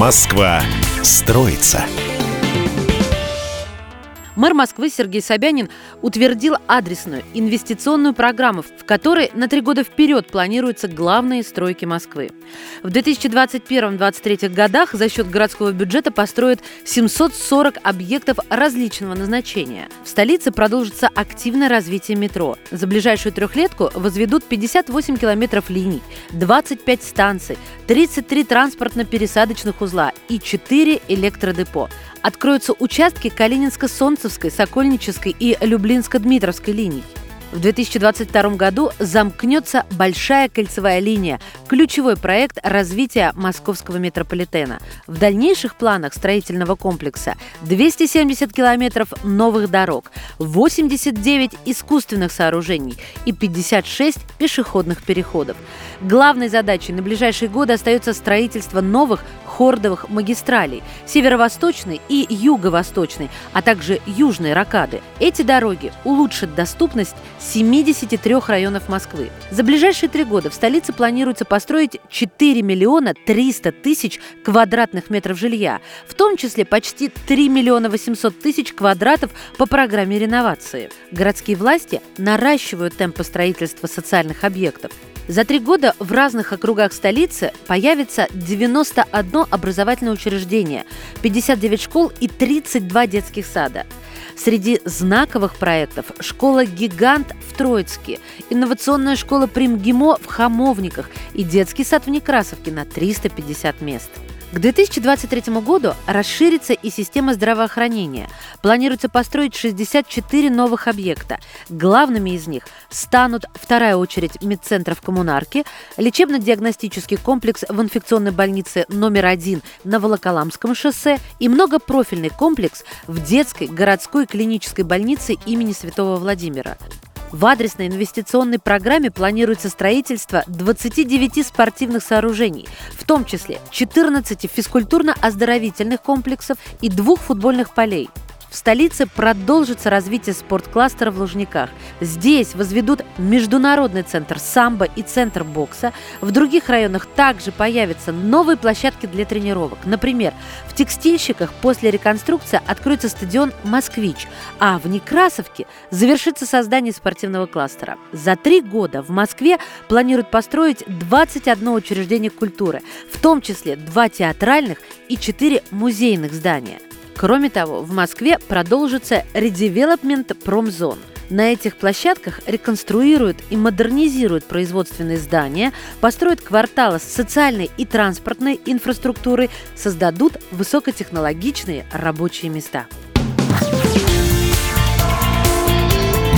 Москва строится. Мэр Москвы Сергей Собянин утвердил адресную инвестиционную программу, в которой на три года вперед планируются главные стройки Москвы. В 2021-2023 годах за счет городского бюджета построят 740 объектов различного назначения. В столице продолжится активное развитие метро. За ближайшую трехлетку возведут 58 километров линий, 25 станций, 33 транспортно-пересадочных узла и 4 электродепо. Откроются участки Калининско-Солнцевской, Сокольнической и Люблинско-Дмитровской линий. В 2022 году замкнется Большая кольцевая линия – ключевой проект развития московского метрополитена. В дальнейших планах строительного комплекса 270 километров новых дорог, 89 искусственных сооружений и 56 пешеходных переходов. Главной задачей на ближайшие годы остается строительство новых хордовых магистралей – северо-восточной и юго-восточной, а также южной ракады. Эти дороги улучшат доступность 73 районов Москвы. За ближайшие три года в столице планируется построить 4 миллиона 300 тысяч квадратных метров жилья, в том числе почти 3 миллиона 800 тысяч квадратов по программе реновации. Городские власти наращивают темпы строительства социальных объектов. За три года в разных округах столицы появится 91 образовательное учреждение, 59 школ и 32 детских сада. Среди знаковых проектов – школа-гигант в Троицке, инновационная школа Примгимо в Хамовниках и детский сад в Некрасовке на 350 мест – к 2023 году расширится и система здравоохранения. Планируется построить 64 новых объекта. Главными из них станут вторая очередь медцентра в Коммунарке, лечебно-диагностический комплекс в инфекционной больнице номер один на Волоколамском шоссе и многопрофильный комплекс в детской городской клинической больнице имени Святого Владимира. В адресной инвестиционной программе планируется строительство 29 спортивных сооружений, в том числе 14 физкультурно-оздоровительных комплексов и двух футбольных полей. В столице продолжится развитие спорткластера в Лужниках. Здесь возведут международный центр самбо и центр бокса. В других районах также появятся новые площадки для тренировок. Например, в Текстильщиках после реконструкции откроется стадион «Москвич», а в Некрасовке завершится создание спортивного кластера. За три года в Москве планируют построить 21 учреждение культуры, в том числе два театральных и четыре музейных здания – Кроме того, в Москве продолжится редевелопмент промзон. На этих площадках реконструируют и модернизируют производственные здания, построят кварталы с социальной и транспортной инфраструктурой, создадут высокотехнологичные рабочие места.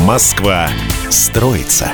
Москва строится.